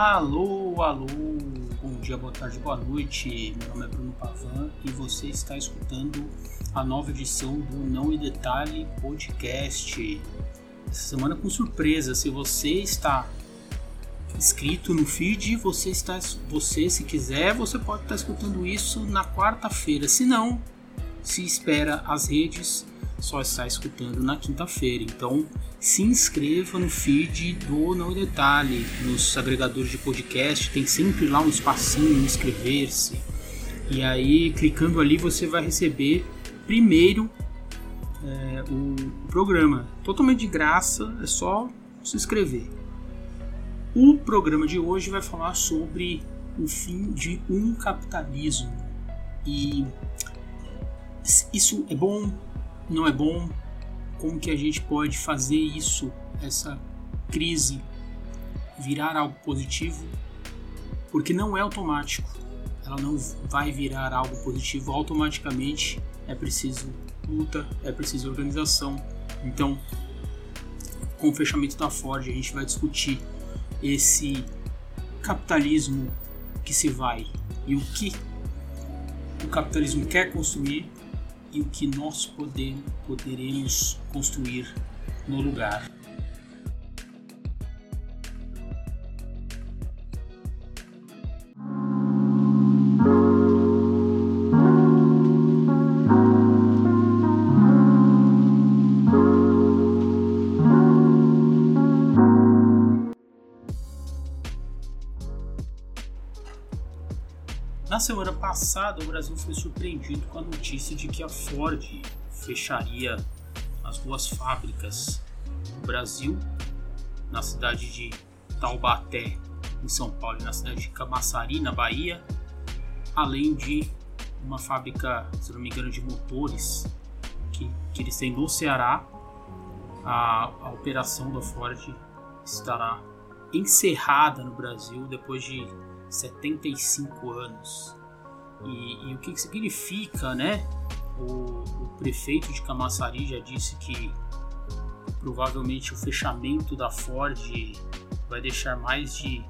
Alô, alô, bom dia, boa tarde, boa noite. Meu nome é Bruno Pavan e você está escutando a nova edição do Não em Detalhe Podcast. Essa semana com surpresa, se você está inscrito no feed, você está, você se quiser, você pode estar escutando isso na quarta-feira. Se não, se espera as redes, só está escutando na quinta-feira. Então, se inscreva no feed do Não Detalhe, nos agregadores de podcast, tem sempre lá um espacinho inscrever-se. E aí, clicando ali, você vai receber primeiro é, o, o programa, totalmente de graça, é só se inscrever. O programa de hoje vai falar sobre o fim de um capitalismo. E isso é bom? Não é bom? como que a gente pode fazer isso, essa crise, virar algo positivo, porque não é automático. Ela não vai virar algo positivo automaticamente. É preciso luta, é preciso organização. Então, com o fechamento da Ford, a gente vai discutir esse capitalismo que se vai e o que o capitalismo quer construir e o que nós poderemos construir no lugar. Passada, o Brasil foi surpreendido com a notícia de que a Ford fecharia as duas fábricas no Brasil, na cidade de Taubaté, em São Paulo, e na cidade de Camaçari, na Bahia, além de uma fábrica, se não me engano, de motores que, que eles têm no Ceará. A, a operação da Ford estará encerrada no Brasil depois de 75 anos. E, e o que, que significa, né? O, o, prefeito de Camaçari já disse que provavelmente o fechamento da Ford vai deixar mais de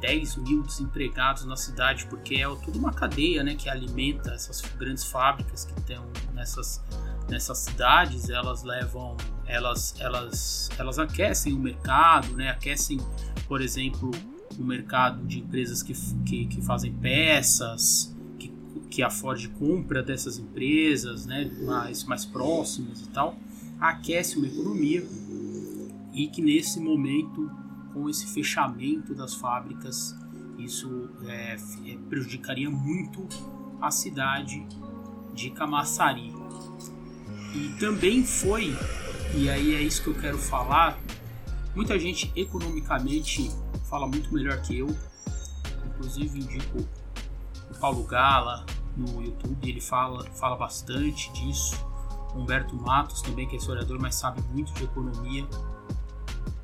10 mil desempregados na cidade, porque é toda uma cadeia né, que alimenta essas grandes fábricas que estão nessas, nessas cidades, elas levam, elas, elas, elas aquecem o mercado, né, aquecem, por exemplo, no mercado de empresas que, que, que fazem peças, que, a Ford compra dessas empresas, né, mais, mais próximas e tal, aquece uma economia e que nesse momento, com esse fechamento das fábricas, isso é, é, prejudicaria muito a cidade de Camaçari. E também foi, e aí é isso que eu quero falar, muita gente economicamente fala muito melhor que eu. Inclusive indico o Paulo Gala no YouTube, ele fala, fala bastante disso. Humberto Matos também, que é historiador, mas sabe muito de economia.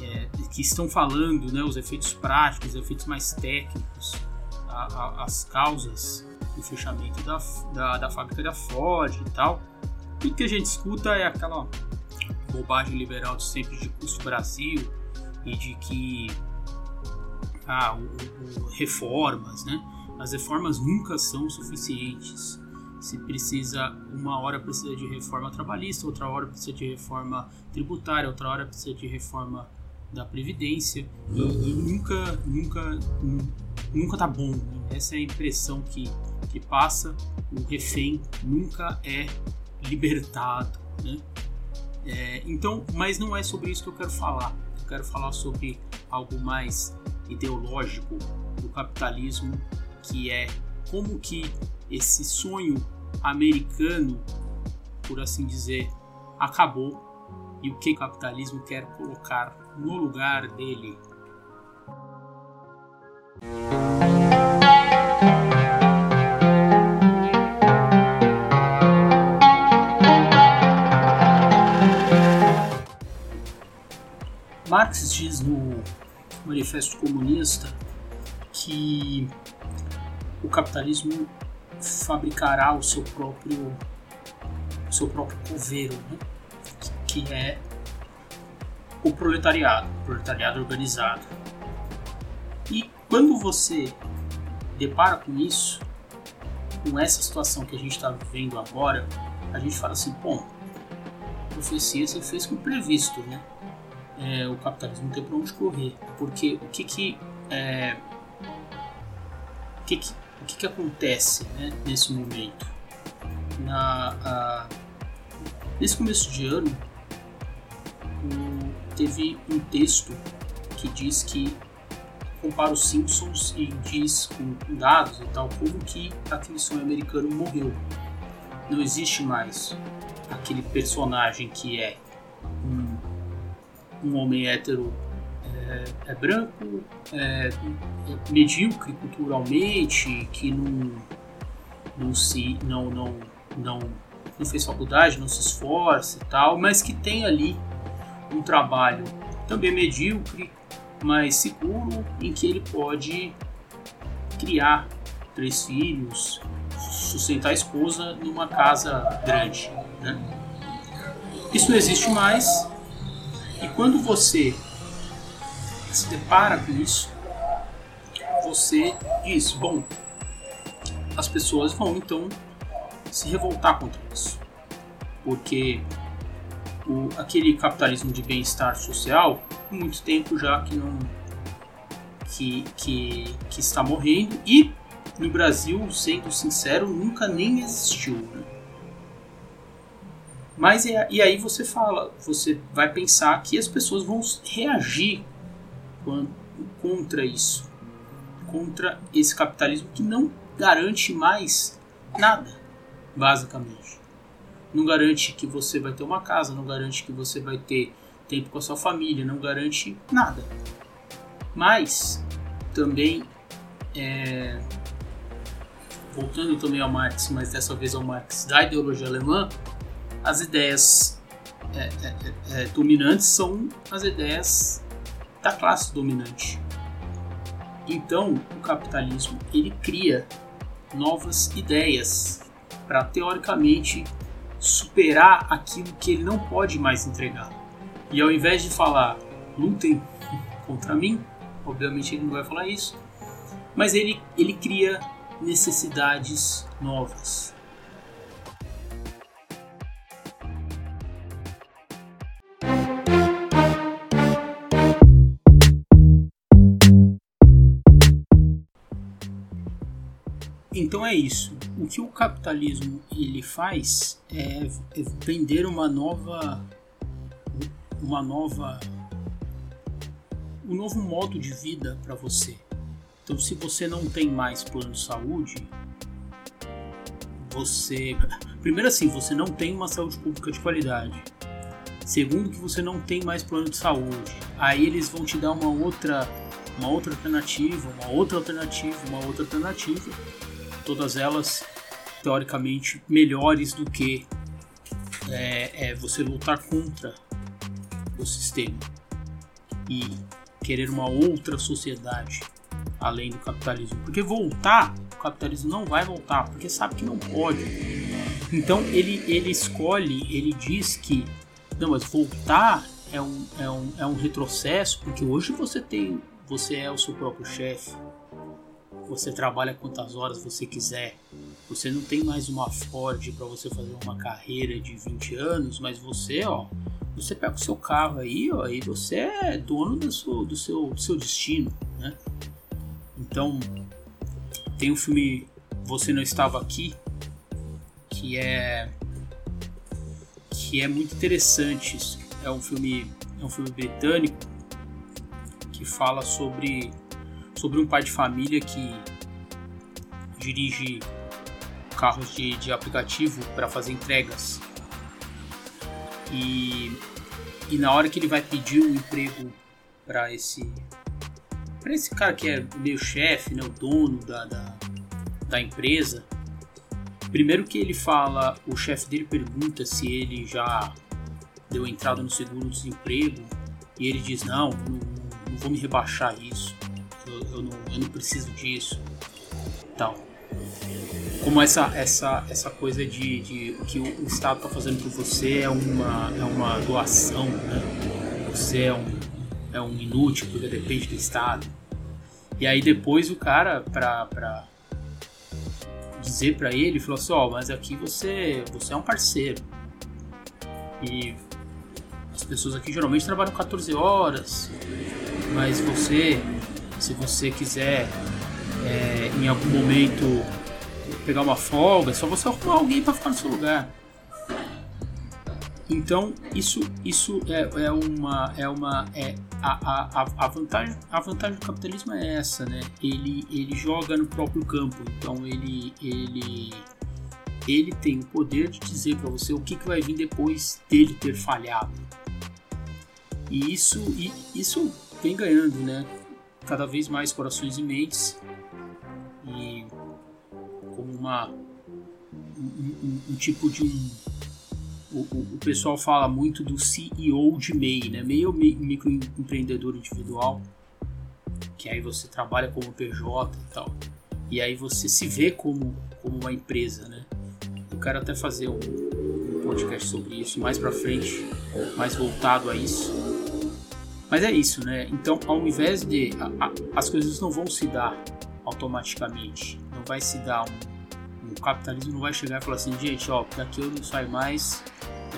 É, que estão falando né, os efeitos práticos, os efeitos mais técnicos, a, a, as causas do fechamento da, da, da fábrica da Ford e tal. Tudo que a gente escuta é aquela bobagem liberal de sempre de custo Brasil e de que ah, o, o, reformas, né? As reformas nunca são suficientes. Se precisa, uma hora precisa de reforma trabalhista, outra hora precisa de reforma tributária, outra hora precisa de reforma da previdência e, e nunca, nunca, nunca tá bom. Né? Essa é a impressão que, que passa. O refém nunca é libertado, né? É, então, mas não é sobre isso que eu quero falar. Eu quero falar sobre algo mais ideológico do capitalismo, que é como que esse sonho americano, por assim dizer, acabou e o que o capitalismo quer colocar no lugar dele. Marx diz no Manifesto Comunista que o capitalismo fabricará o seu próprio o seu próprio coveiro, né? que é o proletariado, o proletariado organizado. E quando você depara com isso, com essa situação que a gente está vivendo agora, a gente fala assim, bom, a profecia se fez com previsto, né? É, o capitalismo tem para onde correr, porque o que que é, o que o que, que acontece né, nesse momento? Na, a, nesse começo de ano, teve um texto que diz que compara os Simpsons e diz com dados e tal como que aquele sonho americano morreu. Não existe mais aquele personagem que é um, um homem hétero é, é branco, é, medíocre culturalmente, que não, não se não, não, não, não fez faculdade, não se esforça e tal, mas que tem ali um trabalho também medíocre, mas seguro, em que ele pode criar três filhos, sustentar a esposa numa casa grande. Né? Isso não existe mais, e quando você se depara com isso, você diz: bom, as pessoas vão então se revoltar contra isso, porque o, aquele capitalismo de bem-estar social, há muito tempo já que não que, que, que está morrendo e no Brasil, sendo sincero, nunca nem existiu. Né? Mas é, e aí você fala, você vai pensar que as pessoas vão reagir contra isso, contra esse capitalismo que não garante mais nada, basicamente não garante que você vai ter uma casa, não garante que você vai ter tempo com a sua família, não garante nada. Mas também é, voltando também ao Marx, mas dessa vez ao Marx da ideologia alemã, as ideias é, é, é, é dominantes são as ideias da classe dominante. Então, o capitalismo ele cria novas ideias para teoricamente superar aquilo que ele não pode mais entregar. E ao invés de falar lutem contra mim, obviamente ele não vai falar isso, mas ele, ele cria necessidades novas. Então é isso. O que o capitalismo ele faz é, vender uma nova uma nova um novo modo de vida para você. Então, se você não tem mais plano de saúde, você primeiro assim, você não tem uma saúde pública de qualidade. Segundo que você não tem mais plano de saúde. Aí eles vão te dar uma outra uma outra alternativa, uma outra alternativa, uma outra alternativa todas elas teoricamente melhores do que é, é você lutar contra o sistema e querer uma outra sociedade além do capitalismo. Porque voltar, o capitalismo não vai voltar, porque sabe que não pode. Então ele, ele escolhe, ele diz que não, mas voltar é um, é, um, é um retrocesso, porque hoje você tem, você é o seu próprio chefe, você trabalha quantas horas você quiser. Você não tem mais uma Ford para você fazer uma carreira de 20 anos, mas você, ó, você pega o seu carro aí, ó, e você é dono do seu, do seu, do seu destino, né? Então, tem o filme Você Não Estava Aqui, que é que é muito interessante. É um filme, é um filme britânico que fala sobre sobre um pai de família que dirige carros de, de aplicativo para fazer entregas. E, e na hora que ele vai pedir um emprego para esse para esse cara que é meio chefe, né, o dono da, da, da empresa, primeiro que ele fala, o chefe dele pergunta se ele já deu entrada no seguro-desemprego e ele diz: Não, não, não vou me rebaixar isso eu não, eu não preciso disso, tal. Como essa, essa, essa coisa de, de que o Estado está fazendo por você é uma, é uma doação, né? Você é um, é um inútil porque depende do Estado. E aí depois o cara, pra, pra dizer para ele, falou assim, ó, oh, mas aqui você, você é um parceiro. E as pessoas aqui geralmente trabalham 14 horas, mas você, se você quiser é, em algum momento pegar uma folga, é só você arrumar alguém para ficar no seu lugar. Então isso, isso é, é uma é uma é a, a, a, vantagem a vantagem do capitalismo é essa, né? Ele ele joga no próprio campo, então ele ele ele tem o poder de dizer para você o que, que vai vir depois dele ter falhado. E isso e isso vem ganhando, né? Cada vez mais corações e mentes e como uma um, um, um tipo de um o, o, pessoal fala muito do CEO de MEI, né? MEI é o microempreendedor individual, que aí você trabalha como PJ e tal. E aí você se vê como, como uma empresa, né? Eu quero até fazer um, um podcast sobre isso mais pra frente, mais voltado a isso. Mas é isso, né? Então, ao invés de. A, a, as coisas não vão se dar automaticamente. Não vai se dar um. O capitalismo não vai chegar e falar assim, gente, ó, daqui eu não saio mais,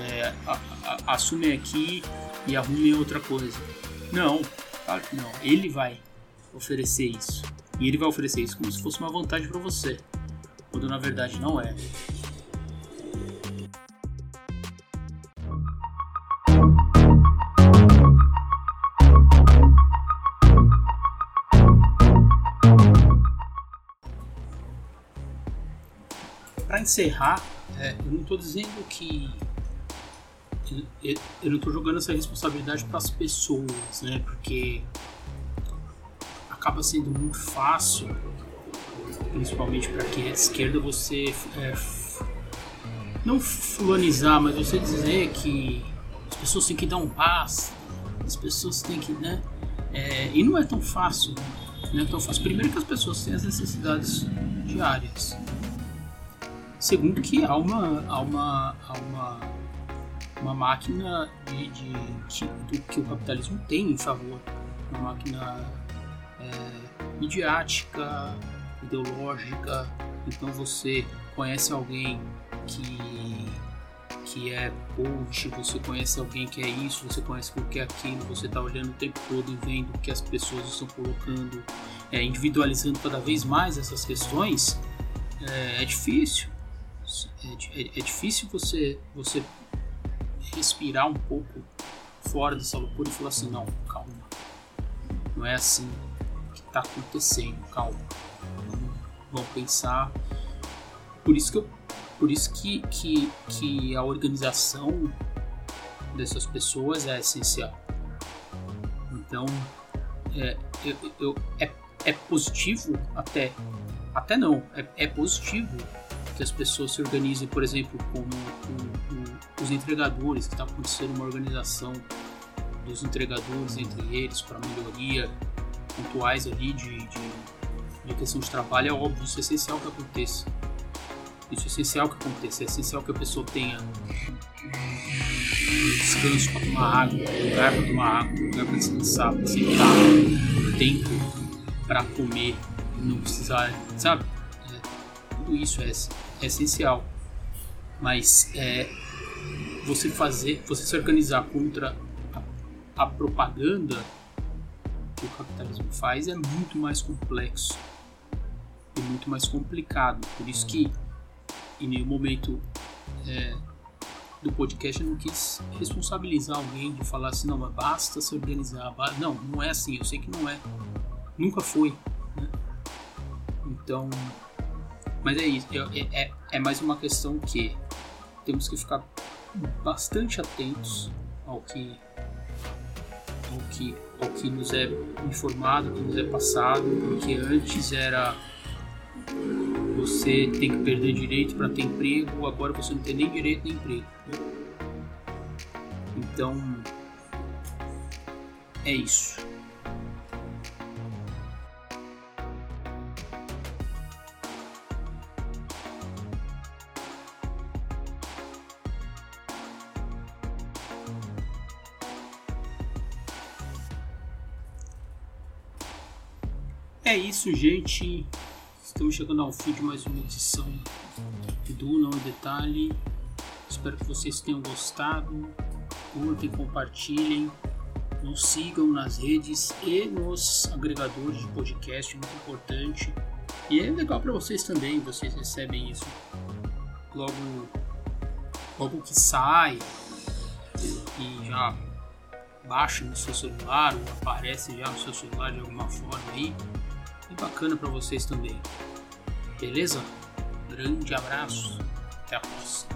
é, a, assumem aqui e arrumem outra coisa. Não, claro que não. Ele vai oferecer isso. E ele vai oferecer isso como se fosse uma vantagem para você, quando na verdade não é. Para encerrar, é, eu não estou dizendo que eu não estou jogando essa responsabilidade para as pessoas, né? Porque acaba sendo muito fácil, principalmente para quem é de esquerda, você é, não fulanizar, mas você dizer que as pessoas têm que dar um passo, as pessoas têm que, né? É, e não é tão fácil, não é tão fácil. Primeiro que as pessoas têm as necessidades diárias. Segundo que há uma, há uma, há uma uma máquina de, de, que o capitalismo tem em favor, uma máquina é, midiática, ideológica. Então você conhece alguém que que é coach, você conhece alguém que é isso, você conhece o que é aquilo, você está olhando o tempo todo e vendo o que as pessoas estão colocando, é, individualizando cada vez mais essas questões, é, é difícil. É, é, é, difícil você, você respirar um pouco fora dessa loucura e falar assim, não, calma. Não é assim que está acontecendo, calma. Vamos pensar. Por isso que eu, por isso que, que, que a organização dessas pessoas é essencial. Então, é, eu, eu, é, é positivo até, até não, é, é positivo que as pessoas se organizem, por exemplo, como os entregadores, que está acontecendo uma organização dos entregadores entre eles para melhoria pontuais ali de, de, de, questão de trabalho, é óbvio, isso é essencial que aconteça. Isso é essencial que aconteça, é essencial que a pessoa tenha descanso para tomar água, lugar para tomar água, lugar para descansar, para sentar, tempo para comer, não precisar, sabe? Isso é, é essencial. Mas é, você fazer, você se organizar contra a, a propaganda que o capitalismo faz é muito mais complexo e muito mais complicado. Por isso que em nenhum momento é, do podcast eu não quis responsabilizar alguém de falar assim, não, mas basta se organizar. Não, não é assim, eu sei que não é. Nunca foi. Né? Então, mas é isso, é, é, é mais uma questão que temos que ficar bastante atentos ao que, ao que, ao que nos é informado, que nos é passado, porque antes era você tem que perder direito para ter emprego, agora você não tem nem direito nem emprego. Então é isso. É isso, gente. Estamos chegando ao fim de mais uma edição do Não Detalhe. Espero que vocês tenham gostado. Curtem, compartilhem, nos sigam nas redes e nos agregadores de podcast, muito importante. E é legal para vocês também, vocês recebem isso logo, logo que sai e já baixa no seu celular ou aparece já no seu celular de alguma forma aí. Bacana para vocês também. Beleza? Grande abraço. Até a próxima.